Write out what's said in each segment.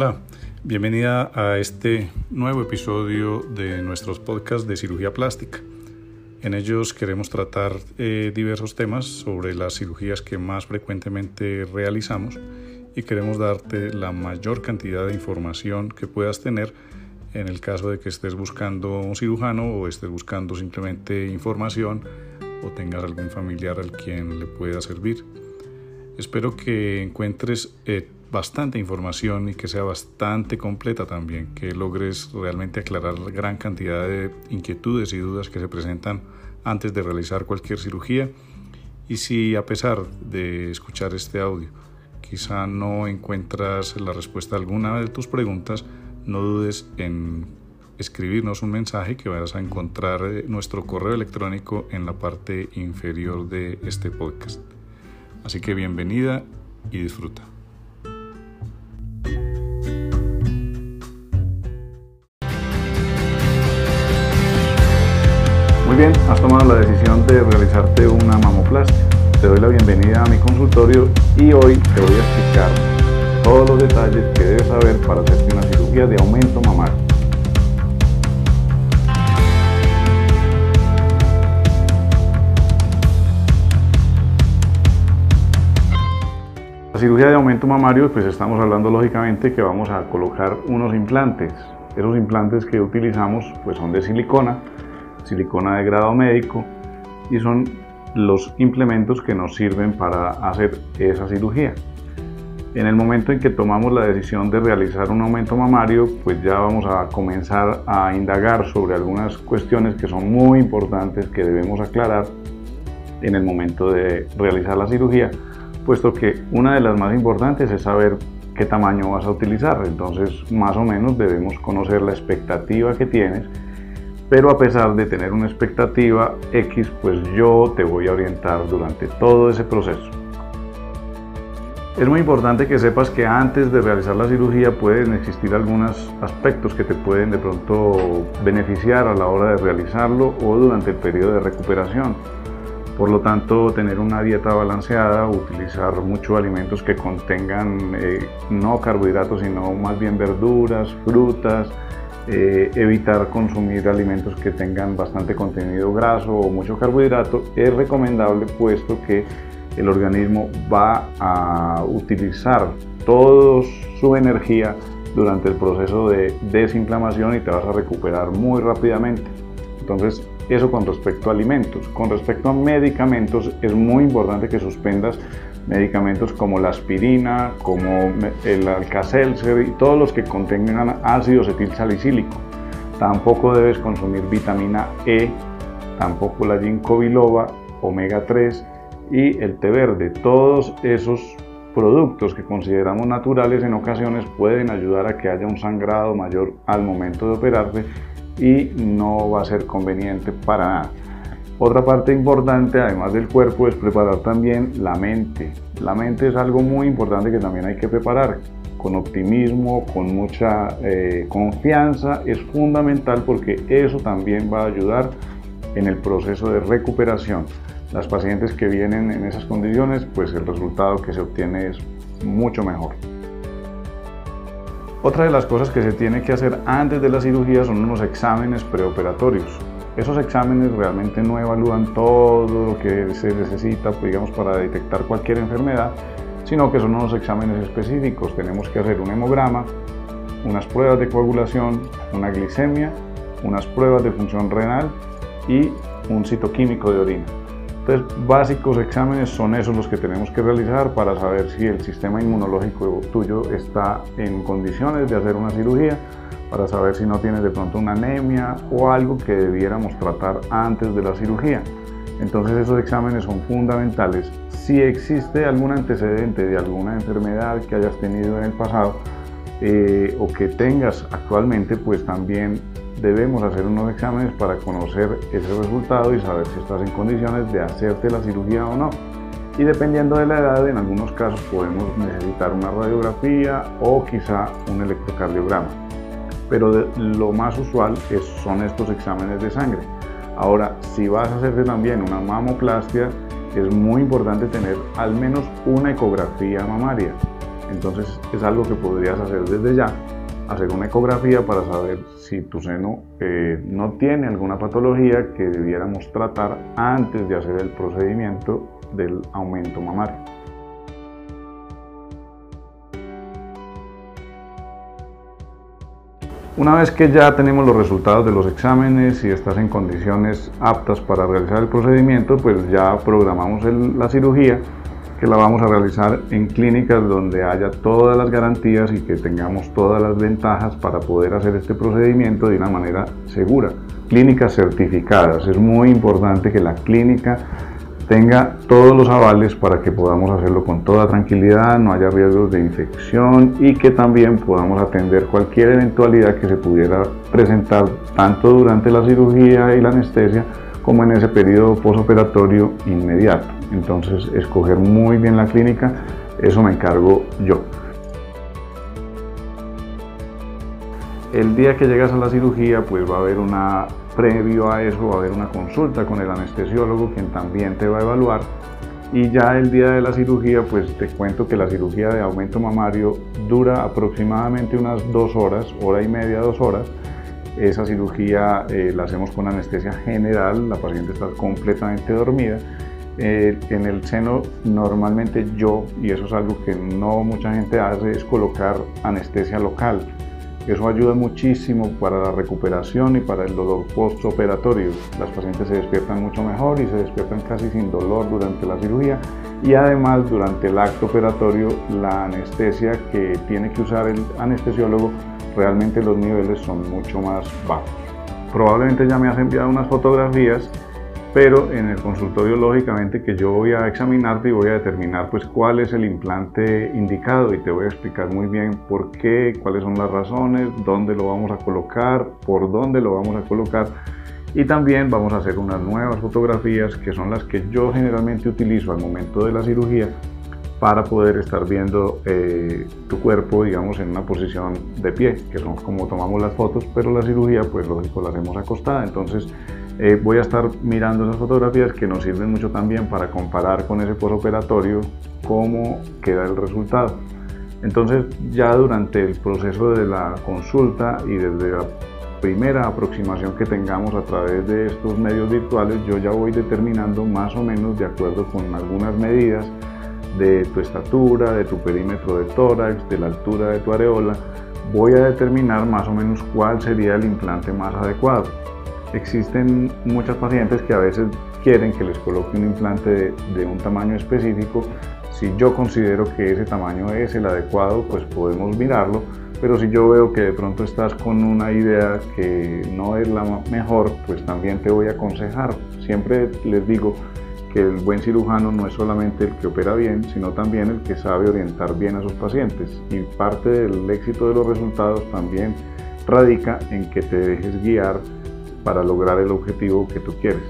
Hola, bienvenida a este nuevo episodio de nuestros podcasts de cirugía plástica. En ellos queremos tratar eh, diversos temas sobre las cirugías que más frecuentemente realizamos y queremos darte la mayor cantidad de información que puedas tener en el caso de que estés buscando un cirujano o estés buscando simplemente información o tengas algún familiar al quien le pueda servir. Espero que encuentres eh, bastante información y que sea bastante completa también, que logres realmente aclarar la gran cantidad de inquietudes y dudas que se presentan antes de realizar cualquier cirugía. Y si a pesar de escuchar este audio quizá no encuentras la respuesta a alguna de tus preguntas, no dudes en escribirnos un mensaje que vas a encontrar eh, nuestro correo electrónico en la parte inferior de este podcast. Así que bienvenida y disfruta. Bien, has tomado la decisión de realizarte una mamoplastia. Te doy la bienvenida a mi consultorio y hoy te voy a explicar todos los detalles que debes saber para hacerte una cirugía de aumento mamario. La cirugía de aumento mamario, pues estamos hablando lógicamente que vamos a colocar unos implantes. Esos implantes que utilizamos pues son de silicona, silicona de grado médico y son los implementos que nos sirven para hacer esa cirugía. En el momento en que tomamos la decisión de realizar un aumento mamario, pues ya vamos a comenzar a indagar sobre algunas cuestiones que son muy importantes que debemos aclarar en el momento de realizar la cirugía, puesto que una de las más importantes es saber qué tamaño vas a utilizar. Entonces, más o menos debemos conocer la expectativa que tienes pero a pesar de tener una expectativa X, pues yo te voy a orientar durante todo ese proceso. Es muy importante que sepas que antes de realizar la cirugía pueden existir algunos aspectos que te pueden de pronto beneficiar a la hora de realizarlo o durante el periodo de recuperación. Por lo tanto, tener una dieta balanceada, utilizar muchos alimentos que contengan eh, no carbohidratos, sino más bien verduras, frutas, eh, evitar consumir alimentos que tengan bastante contenido graso o mucho carbohidrato es recomendable puesto que el organismo va a utilizar toda su energía durante el proceso de desinflamación y te vas a recuperar muy rápidamente. Entonces, eso con respecto a alimentos. Con respecto a medicamentos, es muy importante que suspendas medicamentos como la aspirina, como el alcacelser y todos los que contengan ácido acetilsalicílico. Tampoco debes consumir vitamina E, tampoco la ginkgo biloba, omega 3 y el té verde. Todos esos productos que consideramos naturales en ocasiones pueden ayudar a que haya un sangrado mayor al momento de operarte y no va a ser conveniente para nada. Otra parte importante, además del cuerpo, es preparar también la mente. La mente es algo muy importante que también hay que preparar con optimismo, con mucha eh, confianza. Es fundamental porque eso también va a ayudar en el proceso de recuperación. Las pacientes que vienen en esas condiciones, pues el resultado que se obtiene es mucho mejor. Otra de las cosas que se tiene que hacer antes de la cirugía son unos exámenes preoperatorios. Esos exámenes realmente no evalúan todo lo que se necesita, pues, digamos, para detectar cualquier enfermedad, sino que son unos exámenes específicos. Tenemos que hacer un hemograma, unas pruebas de coagulación, una glicemia, unas pruebas de función renal y un citoquímico de orina. Entonces, básicos exámenes son esos los que tenemos que realizar para saber si el sistema inmunológico tuyo está en condiciones de hacer una cirugía para saber si no tienes de pronto una anemia o algo que debiéramos tratar antes de la cirugía. Entonces esos exámenes son fundamentales. Si existe algún antecedente de alguna enfermedad que hayas tenido en el pasado eh, o que tengas actualmente, pues también debemos hacer unos exámenes para conocer ese resultado y saber si estás en condiciones de hacerte la cirugía o no. Y dependiendo de la edad, en algunos casos podemos necesitar una radiografía o quizá un electrocardiograma pero lo más usual son estos exámenes de sangre. Ahora, si vas a hacerte también una mamoplastia, es muy importante tener al menos una ecografía mamaria. Entonces es algo que podrías hacer desde ya, hacer una ecografía para saber si tu seno eh, no tiene alguna patología que debiéramos tratar antes de hacer el procedimiento del aumento mamario. Una vez que ya tenemos los resultados de los exámenes y estás en condiciones aptas para realizar el procedimiento, pues ya programamos la cirugía que la vamos a realizar en clínicas donde haya todas las garantías y que tengamos todas las ventajas para poder hacer este procedimiento de una manera segura. Clínicas certificadas. Es muy importante que la clínica tenga todos los avales para que podamos hacerlo con toda tranquilidad, no haya riesgos de infección y que también podamos atender cualquier eventualidad que se pudiera presentar tanto durante la cirugía y la anestesia como en ese periodo posoperatorio inmediato. Entonces, escoger muy bien la clínica, eso me encargo yo. El día que llegas a la cirugía, pues va a haber una previo a eso va a haber una consulta con el anestesiólogo quien también te va a evaluar y ya el día de la cirugía pues te cuento que la cirugía de aumento mamario dura aproximadamente unas dos horas, hora y media, dos horas. Esa cirugía eh, la hacemos con anestesia general, la paciente está completamente dormida. Eh, en el seno normalmente yo, y eso es algo que no mucha gente hace, es colocar anestesia local eso ayuda muchísimo para la recuperación y para el dolor postoperatorio. Las pacientes se despiertan mucho mejor y se despiertan casi sin dolor durante la cirugía y además durante el acto operatorio la anestesia que tiene que usar el anestesiólogo realmente los niveles son mucho más bajos. Probablemente ya me has enviado unas fotografías pero en el consultorio lógicamente que yo voy a examinarte y voy a determinar pues cuál es el implante indicado y te voy a explicar muy bien por qué, cuáles son las razones, dónde lo vamos a colocar, por dónde lo vamos a colocar y también vamos a hacer unas nuevas fotografías que son las que yo generalmente utilizo al momento de la cirugía para poder estar viendo eh, tu cuerpo, digamos, en una posición de pie, que son como tomamos las fotos, pero la cirugía, pues lógico, la hacemos acostada. Entonces, eh, voy a estar mirando esas fotografías que nos sirven mucho también para comparar con ese postoperatorio cómo queda el resultado. Entonces ya durante el proceso de la consulta y desde la primera aproximación que tengamos a través de estos medios virtuales, yo ya voy determinando más o menos de acuerdo con algunas medidas de tu estatura, de tu perímetro de tórax, de la altura de tu areola, voy a determinar más o menos cuál sería el implante más adecuado. Existen muchas pacientes que a veces quieren que les coloque un implante de, un tamaño específico. Si yo considero que ese tamaño es el adecuado, pues podemos mirarlo. Pero si yo veo que de pronto estás con una idea que no es la mejor, pues también te voy a aconsejar. Siempre les digo que el buen cirujano no es solamente el que opera bien, sino también el que sabe orientar bien a sus pacientes. Y parte del éxito de los resultados también radica en que te dejes guiar para lograr el objetivo que tú quieres.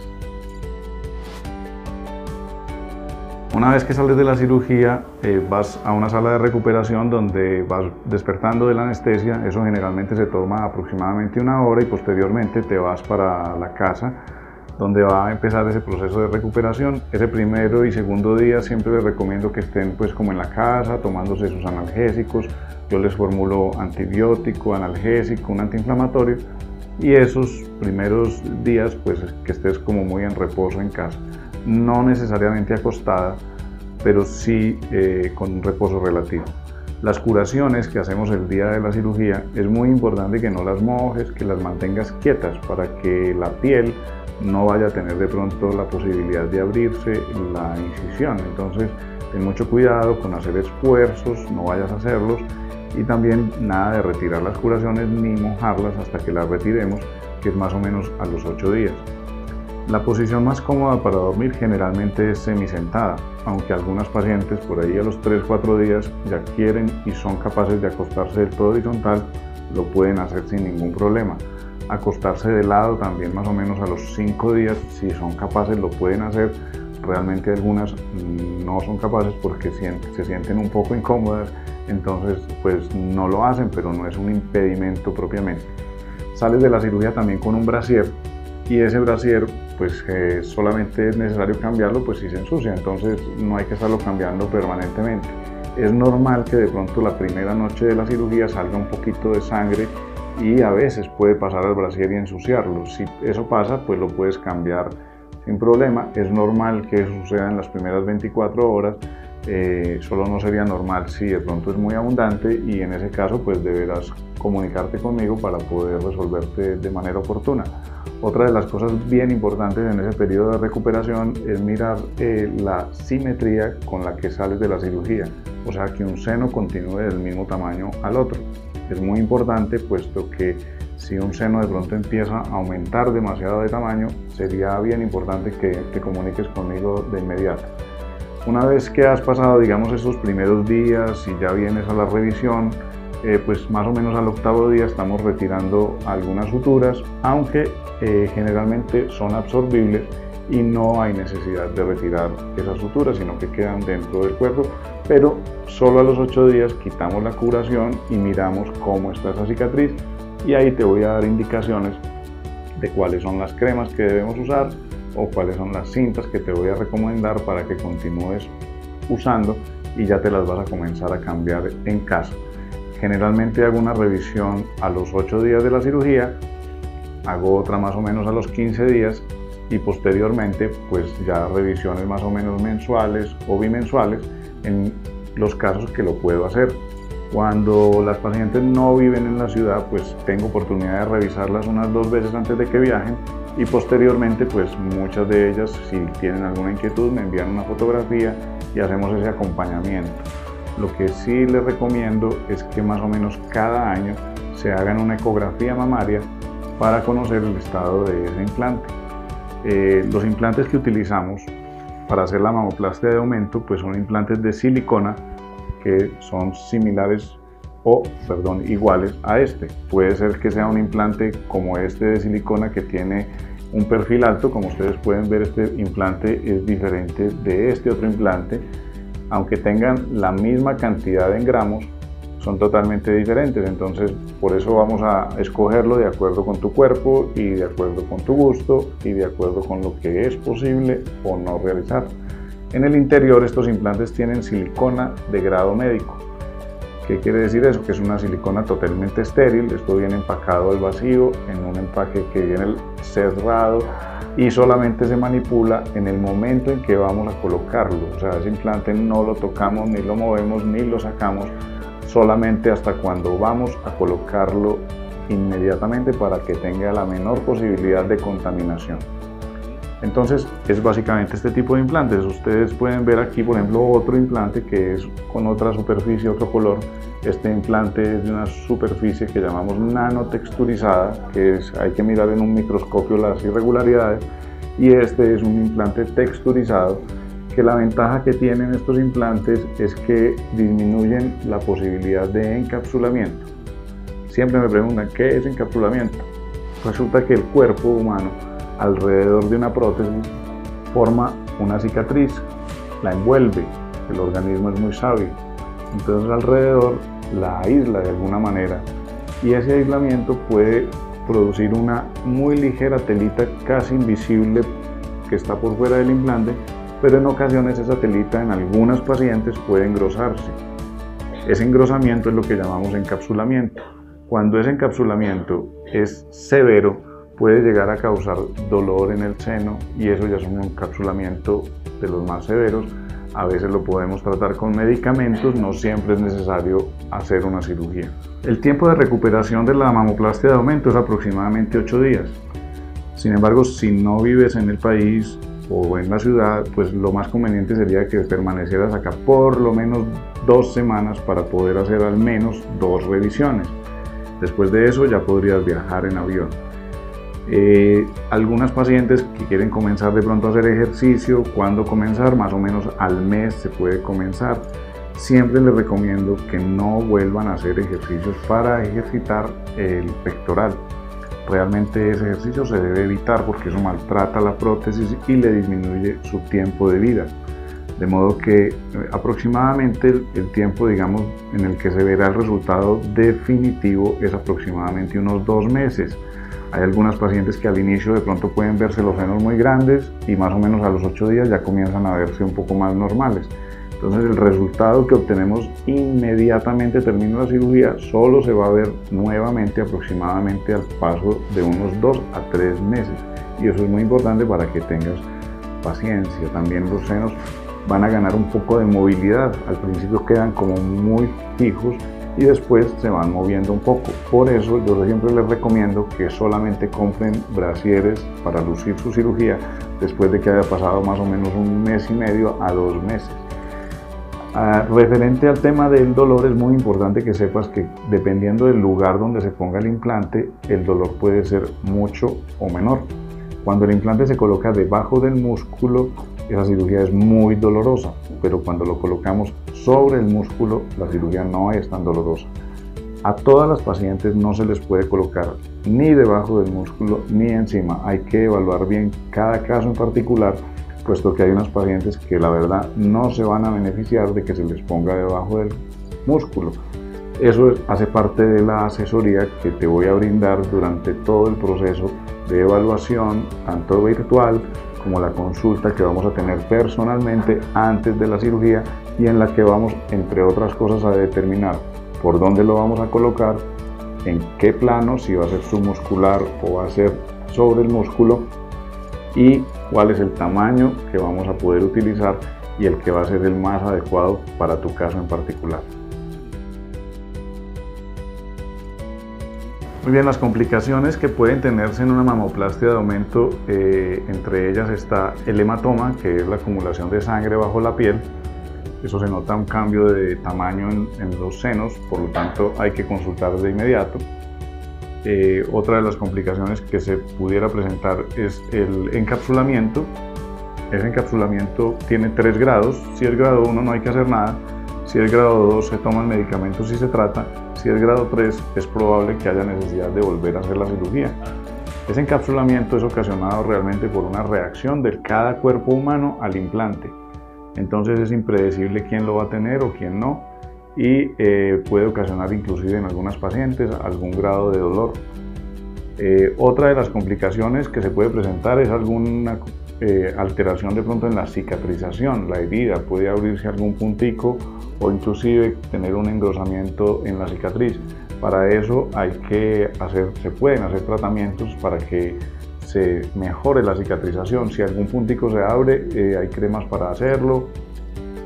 Una vez que sales de la cirugía, eh, vas a una sala de recuperación donde vas despertando de la anestesia. Eso generalmente se toma aproximadamente una hora y posteriormente te vas para la casa donde va a empezar ese proceso de recuperación. Ese primero y segundo día siempre les recomiendo que estén pues como en la casa tomándose sus analgésicos. Yo les formulo antibiótico, analgésico, un antiinflamatorio y esos primeros días pues que estés como muy en reposo en casa, no necesariamente acostada, pero sí eh, con reposo relativo. Las curaciones que hacemos el día de la cirugía es muy importante que no las mojes, que las mantengas quietas para que la piel no vaya a tener de pronto la posibilidad de abrirse la incisión. Entonces, ten mucho cuidado con hacer esfuerzos, no vayas a hacerlos y también nada de retirar las curaciones ni mojarlas hasta que las retiremos, que es más o menos a los 8 días. La posición más cómoda para dormir generalmente es semisentada, aunque algunas pacientes por ahí a los 3-4 días ya quieren y son capaces de acostarse del todo horizontal, lo pueden hacer sin ningún problema. Acostarse de lado también más o menos a los 5 días, si son capaces lo pueden hacer. Realmente algunas no son capaces porque se sienten un poco incómodas entonces pues no lo hacen, pero no es un impedimento propiamente. Sales de la cirugía también con un brasier y ese brasier pues solamente es necesario cambiarlo pues si se ensucia, entonces no hay que estarlo cambiando permanentemente. es normal que de pronto la primera noche de la cirugía salga un poquito de sangre y a veces puede pasar al brasier y ensuciarlo. Si eso pasa, pues lo puedes cambiar sin problema. Es normal que suceda en las primeras 24 horas. Eh, solo no sería normal si de pronto es muy abundante y en ese caso pues deberás comunicarte conmigo para poder resolverte de manera oportuna. Otra de las cosas bien importantes en ese periodo de recuperación es mirar eh, la simetría con la que sales de la cirugía, o sea que un seno continúe del mismo tamaño al otro. Es muy importante puesto que si un seno de pronto empieza a aumentar demasiado de tamaño, sería bien importante que te comuniques conmigo de inmediato. Una vez que has pasado, digamos, esos primeros días y ya vienes a la revisión, eh, pues más o menos al octavo día estamos retirando algunas suturas, aunque eh, generalmente son absorbibles y no hay necesidad de retirar esas suturas, sino que quedan dentro del cuerpo, pero solo a los ocho días quitamos la curación y miramos cómo está esa cicatriz. Y ahí te voy a dar indicaciones de cuáles son las cremas que debemos usar o cuáles son las cintas que te voy a recomendar para que continúes usando y ya te las vas a comenzar a cambiar en casa. Generalmente hago una revisión a los 8 días de la cirugía, hago otra más o menos a los 15 días y posteriormente pues ya revisiones más o menos mensuales o bimensuales en los casos que lo puedo hacer. Cuando las pacientes no viven en la ciudad, pues tengo oportunidad de revisarlas unas dos veces antes de que viajen y posteriormente, pues muchas de ellas, si tienen alguna inquietud, me envían una fotografía y hacemos ese acompañamiento. Lo que sí les recomiendo es que más o menos cada año se hagan una ecografía mamaria para conocer el estado de ese implante. Eh, los implantes que utilizamos para hacer la mamoplastia de aumento pues son implantes de silicona que son similares o, perdón, iguales a este. Puede ser que sea un implante como este de silicona que tiene un perfil alto, como ustedes pueden ver este implante es diferente de este otro implante aunque tengan la misma cantidad en gramos, son totalmente diferentes. Entonces, por eso vamos a escogerlo de acuerdo con tu cuerpo y de acuerdo con tu gusto y de acuerdo con lo que es posible o no realizar. En el interior, estos implantes tienen silicona de grado médico. ¿Qué quiere decir eso? Que es una silicona totalmente estéril. Esto viene empacado al vacío en un empaque que viene cerrado y solamente se manipula en el momento en que vamos a colocarlo. O sea, ese implante no lo tocamos, ni lo movemos, ni lo sacamos, solamente hasta cuando vamos a colocarlo inmediatamente para que tenga la menor posibilidad de contaminación. Entonces es básicamente este tipo de implantes. Ustedes pueden ver aquí, por ejemplo, otro implante que es con otra superficie, otro color. Este implante es de una superficie que llamamos nanotexturizada, que es, hay que mirar en un microscopio las irregularidades. Y este es un implante texturizado, que la ventaja que tienen estos implantes es que disminuyen la posibilidad de encapsulamiento. Siempre me preguntan, ¿qué es encapsulamiento? Resulta que el cuerpo humano alrededor de una prótesis forma una cicatriz, la envuelve, el organismo es muy sabio, entonces alrededor la aísla de alguna manera y ese aislamiento puede producir una muy ligera telita casi invisible que está por fuera del implante, pero en ocasiones esa telita en algunas pacientes puede engrosarse. Ese engrosamiento es lo que llamamos encapsulamiento. Cuando ese encapsulamiento es severo, puede llegar a causar dolor en el seno y eso ya es un encapsulamiento de los más severos. A veces lo podemos tratar con medicamentos, no siempre es necesario hacer una cirugía. El tiempo de recuperación de la mamoplastia de aumento es aproximadamente 8 días. Sin embargo, si no vives en el país o en la ciudad, pues lo más conveniente sería que permanecieras acá por lo menos dos semanas para poder hacer al menos dos revisiones. Después de eso ya podrías viajar en avión. Eh, algunas pacientes que quieren comenzar de pronto a hacer ejercicio, ¿cuándo comenzar? Más o menos al mes se puede comenzar. Siempre les recomiendo que no vuelvan a hacer ejercicios para ejercitar el pectoral. Realmente ese ejercicio se debe evitar porque eso maltrata la prótesis y le disminuye su tiempo de vida. De modo que eh, aproximadamente el, tiempo, digamos, en el que se verá el resultado definitivo es aproximadamente unos dos meses hay algunas pacientes que al inicio de pronto pueden verse los senos muy grandes y más o menos a los 8 días ya comienzan a verse un poco más normales. Entonces el resultado que obtenemos inmediatamente termina la cirugía solo se va a ver nuevamente aproximadamente al paso de unos 2 a 3 meses. Y eso es muy importante para que tengas paciencia. También los senos van a ganar un poco de movilidad. Al principio quedan como muy fijos y después se van moviendo un poco. Por eso yo siempre les recomiendo que solamente compren brasieres para lucir su cirugía después de que haya pasado más o menos un mes y medio a dos meses. Ah, referente al tema del dolor, es muy importante que sepas que dependiendo del lugar donde se ponga el implante, el dolor puede ser mucho o menor. Cuando el implante se coloca debajo del músculo, esa cirugía es muy dolorosa, pero cuando lo colocamos sobre el músculo, la cirugía no es tan dolorosa. A todas las pacientes no se les puede colocar ni debajo del músculo ni encima. Hay que evaluar bien cada caso en particular puesto que hay unas pacientes que la verdad no se van a beneficiar de que se les ponga debajo del músculo. Eso hace parte de la asesoría que te voy a brindar durante todo el proceso de evaluación, tanto virtual como la consulta que vamos a tener personalmente antes de la cirugía y en la que vamos, entre otras cosas, a determinar por dónde lo vamos a colocar, en qué plano, si va a ser submuscular o va a ser sobre el músculo y cuál es el tamaño que vamos a poder utilizar y el que va a ser el más adecuado para tu caso en particular. Muy bien, las complicaciones que pueden tenerse en una mamoplastia de aumento, eh, entre ellas está el hematoma, que es la acumulación de sangre bajo la piel. Eso se nota un cambio de tamaño en, en los senos, por lo tanto hay que consultar de inmediato. Eh, otra de las complicaciones que se pudiera presentar es el encapsulamiento. Ese encapsulamiento tiene tres grados. Si es grado 1 no hay que hacer nada. Si es grado 2 se toma el medicamento si se trata. Si es grado 3 es probable que haya necesidad de volver a hacer la cirugía. Ese encapsulamiento es ocasionado realmente por una reacción de cada cuerpo humano al implante. Entonces es impredecible quién lo va a tener o quién no y eh, puede ocasionar inclusive en algunas pacientes algún grado de dolor. Eh, otra de las complicaciones que se puede presentar es alguna eh, alteración de pronto en la cicatrización, la herida, puede abrirse algún puntico o inclusive tener un engrosamiento en la cicatriz. Para eso hay que hacer, se pueden hacer tratamientos para que se mejore la cicatrización. Si algún puntico se abre, hay cremas para hacerlo.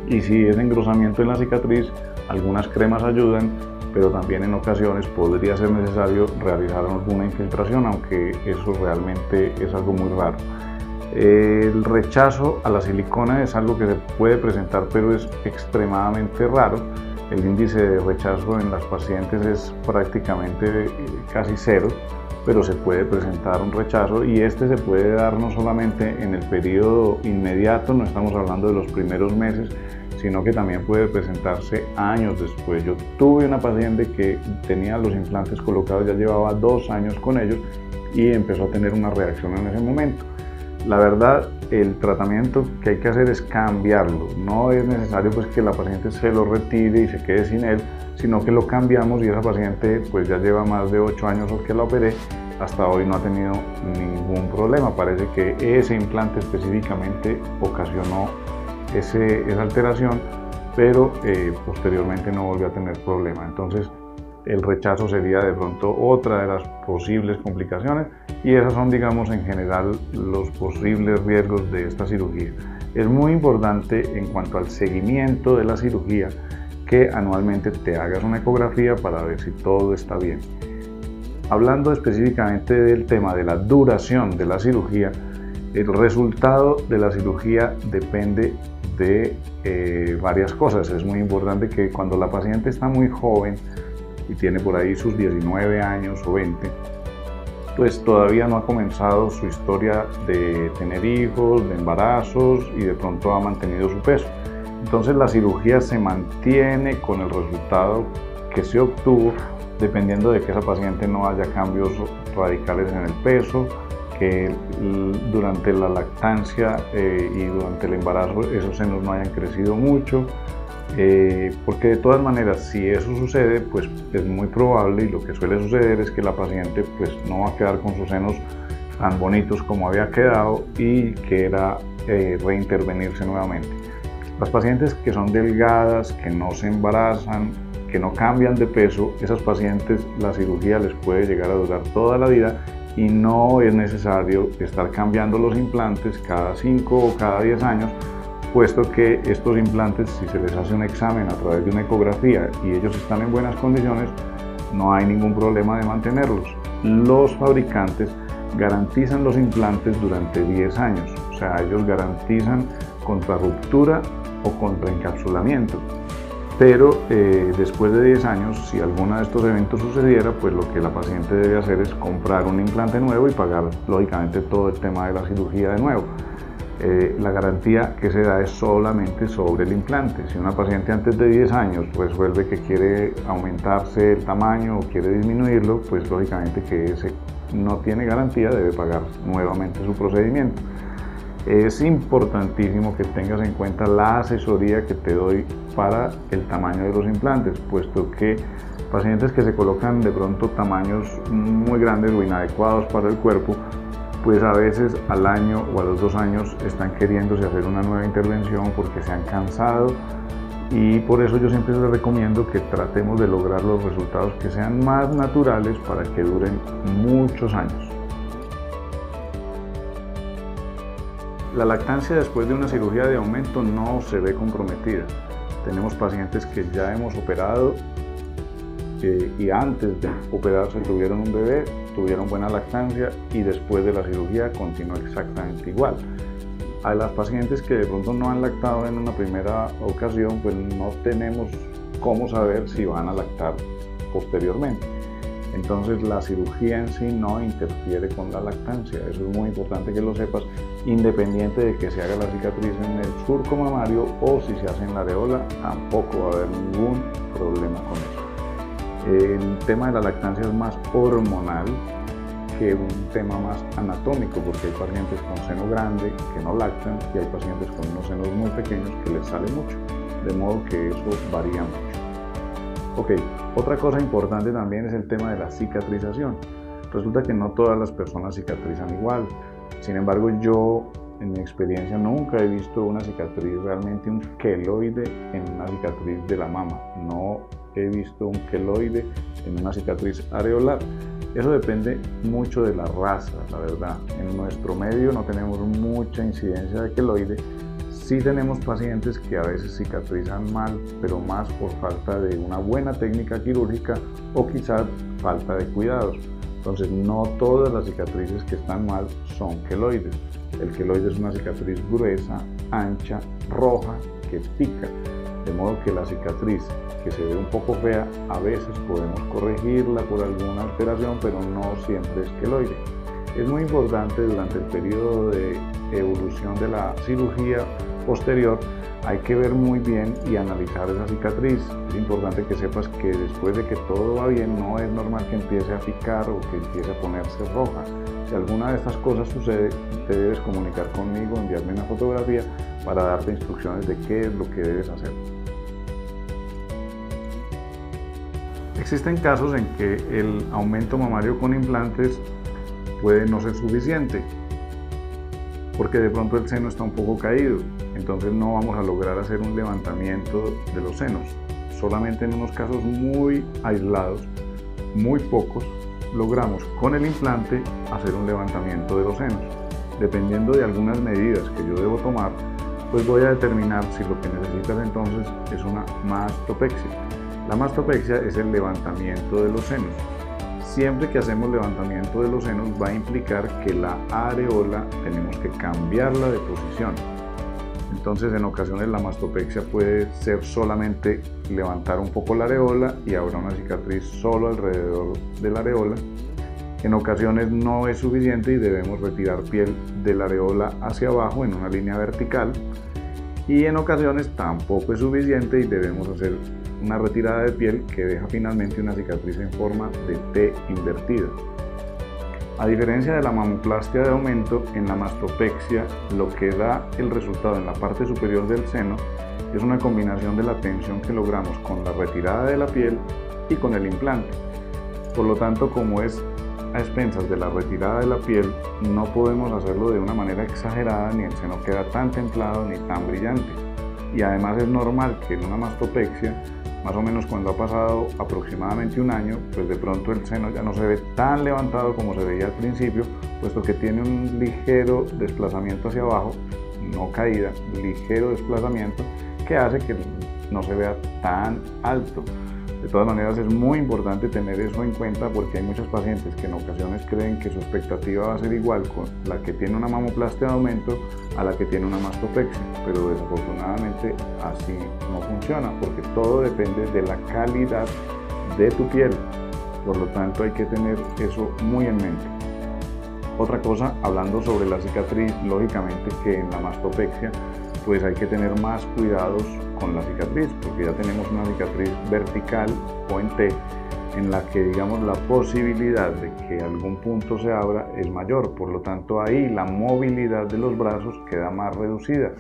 Y si es engrosamiento en la cicatriz, algunas cremas ayudan, pero también en ocasiones podría ser necesario realizar alguna infiltración, aunque eso realmente es algo muy raro. El rechazo a la silicona es algo que se puede presentar, pero es extremadamente raro. El índice de rechazo en las pacientes es prácticamente casi cero, pero se puede presentar un rechazo y este se puede dar no solamente en el periodo inmediato, no estamos hablando de los primeros meses, sino que también puede presentarse años después. Yo tuve una paciente que tenía los implantes colocados, ya llevaba dos años con ellos y empezó a tener una reacción en ese momento. La verdad, el tratamiento que hay que hacer es cambiarlo. No es necesario pues que la paciente se lo retire y se quede sin él, sino que lo cambiamos y esa paciente pues ya lleva más de ocho años que la operé. Hasta hoy no ha tenido ningún problema. Parece que ese implante específicamente ocasionó esa alteración, pero eh, posteriormente no volvió a tener problema. Entonces, el rechazo sería de pronto otra de las posibles complicaciones y esas son, digamos, en general los posibles riesgos de esta cirugía. Es muy importante en cuanto al seguimiento de la cirugía que anualmente te hagas una ecografía para ver si todo está bien. Hablando específicamente del tema de la duración de la cirugía, el resultado de la cirugía depende de eh, varias cosas. Es muy importante que cuando la paciente está muy joven y tiene por ahí sus 19 años o 20, pues todavía no ha comenzado su historia de tener hijos, de embarazos y de pronto ha mantenido su peso. Entonces la cirugía se mantiene con el resultado que se obtuvo dependiendo de que esa paciente no haya cambios radicales en el peso, que durante la lactancia eh, y durante el embarazo esos senos no hayan crecido mucho, eh, porque de todas maneras si eso sucede pues es muy probable y lo que suele suceder es que la paciente pues no va a quedar con sus senos tan bonitos como había quedado y que era eh, reintervenirse nuevamente. Las pacientes que son delgadas, que no se embarazan, que no cambian de peso, esas pacientes la cirugía les puede llegar a durar toda la vida y no es necesario estar cambiando los implantes cada 5 o cada 10 años, puesto que estos implantes, si se les hace un examen a través de una ecografía y ellos están en buenas condiciones, no hay ningún problema de mantenerlos. Los fabricantes garantizan los implantes durante 10 años, o sea, ellos garantizan contra ruptura o contra encapsulamiento pero eh, después de 10 años, si alguno de estos eventos sucediera, pues lo que la paciente debe hacer es comprar un implante nuevo y pagar lógicamente todo el tema de la cirugía de nuevo. Eh, la garantía que se da es solamente sobre el implante. Si una paciente antes de 10 años resuelve que quiere aumentarse el tamaño o quiere disminuirlo, pues lógicamente que ese no tiene garantía, debe pagar nuevamente su procedimiento es importantísimo que tengas en cuenta la asesoría que te doy para el tamaño de los implantes, puesto que pacientes que se colocan de pronto tamaños muy grandes o inadecuados para el cuerpo, pues a veces al año o a los dos años están queriéndose hacer una nueva intervención porque se han cansado y por eso yo siempre les recomiendo que tratemos de lograr los resultados que sean más naturales para que duren muchos años. La lactancia después de una cirugía de aumento no se ve comprometida. Tenemos pacientes que ya hemos operado y antes de operarse tuvieron un bebé, tuvieron buena lactancia y después de la cirugía continúa exactamente igual. A las pacientes que de pronto no han lactado en una primera ocasión, pues no tenemos cómo saber si van a lactar posteriormente. Entonces la cirugía en sí no interfiere con la lactancia, eso es muy importante que lo sepas, independiente de que se haga la cicatriz en el surco mamario o si se hace en la areola, tampoco va a haber ningún problema con eso. El tema de la lactancia es más hormonal que un tema más anatómico, porque hay pacientes con seno grande que no lactan y hay pacientes con unos senos muy pequeños que les sale mucho, de modo que eso varía mucho. Ok, otra cosa importante también es el tema de la cicatrización. Resulta que no todas las personas cicatrizan igual. Sin embargo, yo en mi experiencia nunca he visto una cicatriz, realmente un queloide en una cicatriz de la mama. No he visto un queloide en una cicatriz areolar. Eso depende mucho de la raza, la verdad. En nuestro medio no tenemos mucha incidencia de queloide, Sí tenemos pacientes que a veces cicatrizan mal, pero más por falta de una buena técnica quirúrgica o quizás falta de cuidados. Entonces no todas las cicatrices que están mal son queloides. El queloide es una cicatriz gruesa, ancha, roja, que pica. De modo que la cicatriz que se ve un poco fea, a veces podemos corregirla por alguna alteración, pero no siempre es queloide. Es muy importante durante el periodo de evolución de la cirugía posterior, hay que ver muy bien y analizar esa cicatriz. Es importante que sepas que después de que todo va bien, no es normal que empiece a picar o que empiece a ponerse roja. Si alguna de estas cosas sucede, te debes comunicar conmigo, enviarme una fotografía para darte instrucciones de qué es lo que debes hacer. Existen casos en que el aumento mamario con implantes puede no ser suficiente porque de pronto el seno está un poco caído, entonces no vamos a lograr hacer un levantamiento de los senos. Solamente en unos casos muy aislados, muy pocos, logramos con el implante hacer un levantamiento de los senos. Dependiendo de algunas medidas que yo debo tomar, pues voy a determinar si lo que necesitas entonces es una mastopexia. La mastopexia es el levantamiento de los senos. Siempre que hacemos levantamiento de los senos va a implicar que la areola tenemos que cambiarla de posición. Entonces en ocasiones la mastopexia puede ser solamente levantar un poco la areola y habrá una cicatriz solo alrededor de la areola. En ocasiones no es suficiente y debemos retirar piel de la areola hacia abajo en una línea vertical. Y en ocasiones tampoco es suficiente y debemos hacer una retirada de piel que deja finalmente una cicatriz en forma de T invertida. A diferencia de la mamoplastia de aumento, en la mastopexia lo que da el resultado en la parte superior del seno es una combinación de la tensión que logramos con la retirada de la piel y con el implante. Por lo tanto, como es a expensas de la retirada de la piel, no podemos hacerlo de una manera exagerada ni el seno queda tan templado ni tan brillante. y además es normal que en una mastopexia, más o menos cuando ha pasado aproximadamente un año, pues de pronto el seno ya no se ve tan levantado como se veía al principio, puesto que tiene un ligero desplazamiento hacia abajo, no caída, ligero desplazamiento, que hace que no se vea tan alto. De todas maneras es muy importante tener eso en cuenta porque hay muchos pacientes que en ocasiones creen que su expectativa va a ser igual con la que tiene una mamoplastia de aumento a la que tiene una mastopexia, pero desafortunadamente así no funciona porque todo depende de la calidad de tu piel. Por lo tanto hay que tener eso muy en mente. Otra cosa, hablando sobre la cicatriz, lógicamente que en la mastopexia pues hay que tener más cuidados con la cicatriz, porque ya tenemos una cicatriz vertical o en T, en la que digamos la posibilidad de que algún punto se abra es mayor, por lo tanto ahí la movilidad de los brazos queda más reducida.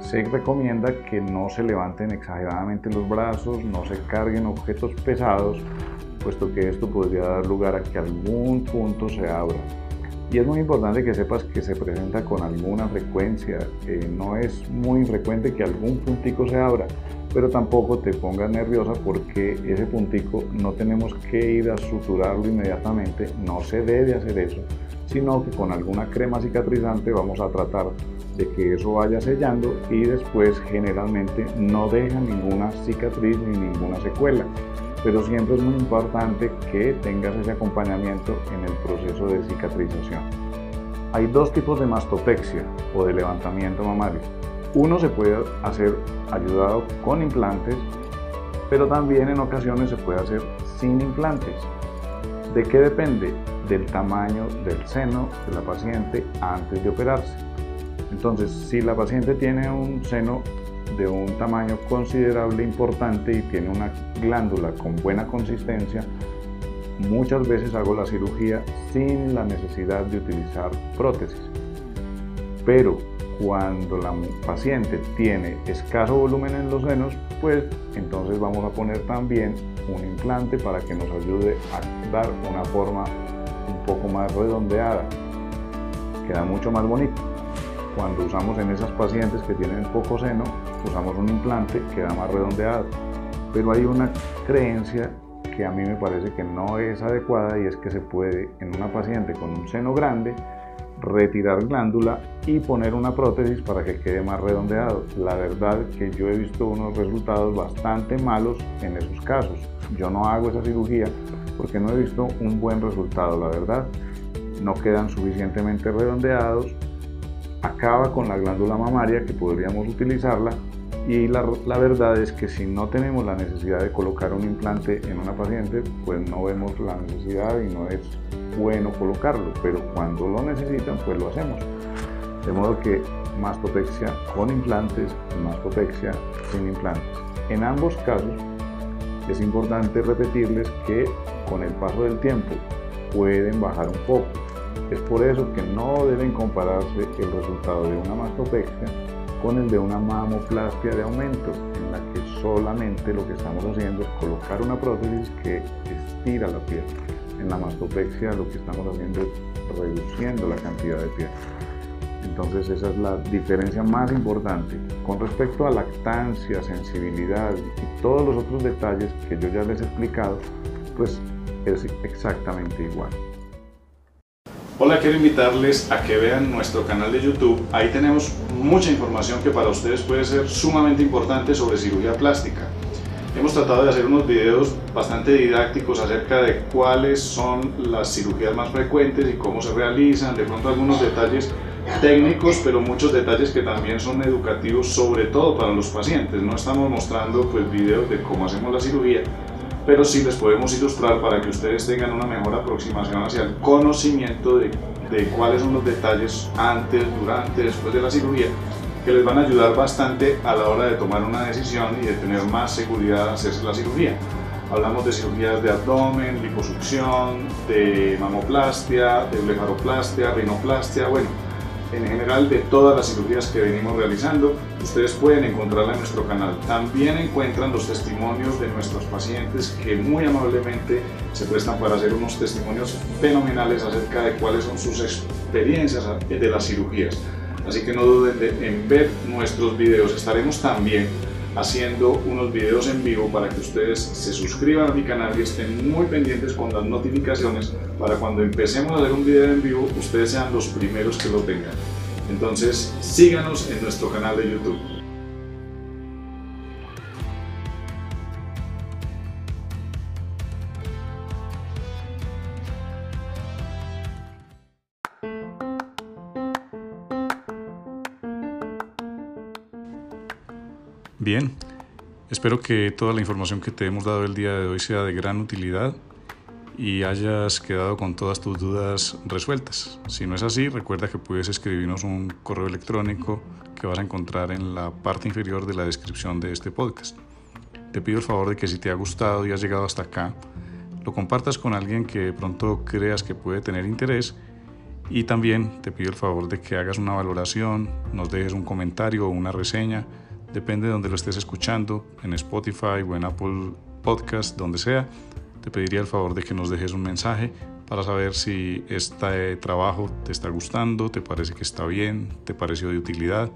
Se recomienda que no se levanten exageradamente los brazos, no se carguen objetos pesados, puesto que esto podría dar lugar a que algún punto se abra. Y es muy importante que sepas que se presenta con alguna frecuencia, no es muy frecuente que algún puntico se abra, pero tampoco te pongas nerviosa porque ese puntico no tenemos que ir a suturarlo inmediatamente, no se debe hacer eso, sino que con alguna crema cicatrizante vamos a tratar de que eso vaya sellando y después generalmente no deja ninguna cicatriz ni ninguna secuela pero siempre es muy importante que tengas ese acompañamiento en el proceso de cicatrización. Hay dos tipos de mastopexia o de levantamiento mamario. Uno se puede hacer ayudado con implantes, pero también en ocasiones se puede hacer sin implantes. ¿De qué depende? Del tamaño del seno de la paciente antes de operarse. Entonces, si la paciente tiene un seno de un tamaño considerable importante y tiene una glándula con buena consistencia, muchas veces hago la cirugía sin la necesidad de utilizar prótesis. Pero cuando la paciente tiene escaso volumen en los senos, pues entonces vamos a poner también un implante para que nos ayude a dar una forma un poco más redondeada. Queda mucho más bonito. Cuando usamos en esas pacientes que tienen poco seno, usamos un implante que da más redondeado. Pero hay una creencia que a mí me parece que no es adecuada y es que se puede en una paciente con un seno grande retirar glándula y poner una prótesis para que quede más redondeado. La verdad que yo he visto unos resultados bastante malos en esos casos. Yo no hago esa cirugía porque no he visto un buen resultado, la verdad. No quedan suficientemente redondeados, acaba con la glándula mamaria que podríamos utilizarla y la, verdad es que si no tenemos la necesidad de colocar un implante en una paciente, pues no vemos la necesidad y no es bueno colocarlo, pero cuando lo necesitan, pues lo hacemos. De modo que mastopexia con implantes, mastopexia sin implantes. En ambos casos es importante repetirles que con el paso del tiempo pueden bajar un poco. Es por eso que no deben compararse el resultado de una mastopexia con el de una mamoplastia de aumento, en la que solamente lo que estamos haciendo es colocar una prótesis que estira la piel. En la mastopexia lo que estamos haciendo es reduciendo la cantidad de piel. Entonces esa es la diferencia más importante. Con respecto a lactancia, sensibilidad y todos los otros detalles que yo ya les he explicado, pues es exactamente igual. Hola, quiero invitarles a que vean nuestro canal de YouTube. Ahí tenemos mucha información que para ustedes puede ser sumamente importante sobre cirugía plástica. Hemos tratado de hacer unos videos bastante didácticos acerca de cuáles son las cirugías más frecuentes y cómo se realizan, de pronto algunos detalles técnicos, pero muchos detalles que también son educativos, sobre todo para los pacientes. No estamos mostrando pues videos de cómo hacemos la cirugía, pero sí les podemos ilustrar para que ustedes tengan una mejor aproximación hacia el conocimiento de, de cuáles son los detalles antes, durante, después de la cirugía que les van a ayudar bastante a la hora de tomar una decisión y de tener más seguridad al hacerse la cirugía. Hablamos de cirugías de abdomen, liposucción, de mamoplastia, de blefaroplastia, rinoplastia, bueno, en general de todas las cirugías que venimos realizando. Ustedes pueden encontrarla en nuestro canal. También encuentran los testimonios de nuestros pacientes que muy amablemente se prestan para hacer unos testimonios fenomenales acerca de cuáles son sus experiencias de las cirugías. Así que no duden en ver nuestros videos. Estaremos también haciendo unos videos en vivo para que ustedes se suscriban a mi canal y estén muy pendientes con las notificaciones para cuando empecemos a hacer un video en vivo ustedes sean los primeros que lo tengan. Entonces síganos en nuestro canal de YouTube. Bien, espero que toda la información que te hemos dado el día de hoy sea de gran utilidad y hayas quedado con todas tus dudas resueltas. Si no es así, recuerda que puedes escribirnos un correo electrónico que vas a encontrar en la parte inferior de la descripción de este podcast. Te pido el favor de que si te ha gustado y has llegado hasta acá, lo compartas con alguien que de pronto creas que puede tener interés y también te pido el favor de que hagas una valoración, nos dejes un comentario o una reseña depende de donde lo estés escuchando, en Spotify o en Apple Podcast, donde sea, te pediría el favor de que nos dejes un mensaje para saber si este trabajo te está gustando, te parece que está bien, te pareció de utilidad.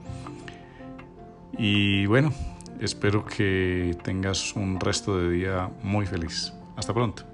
Y bueno, espero que tengas un resto de día muy feliz. Hasta pronto.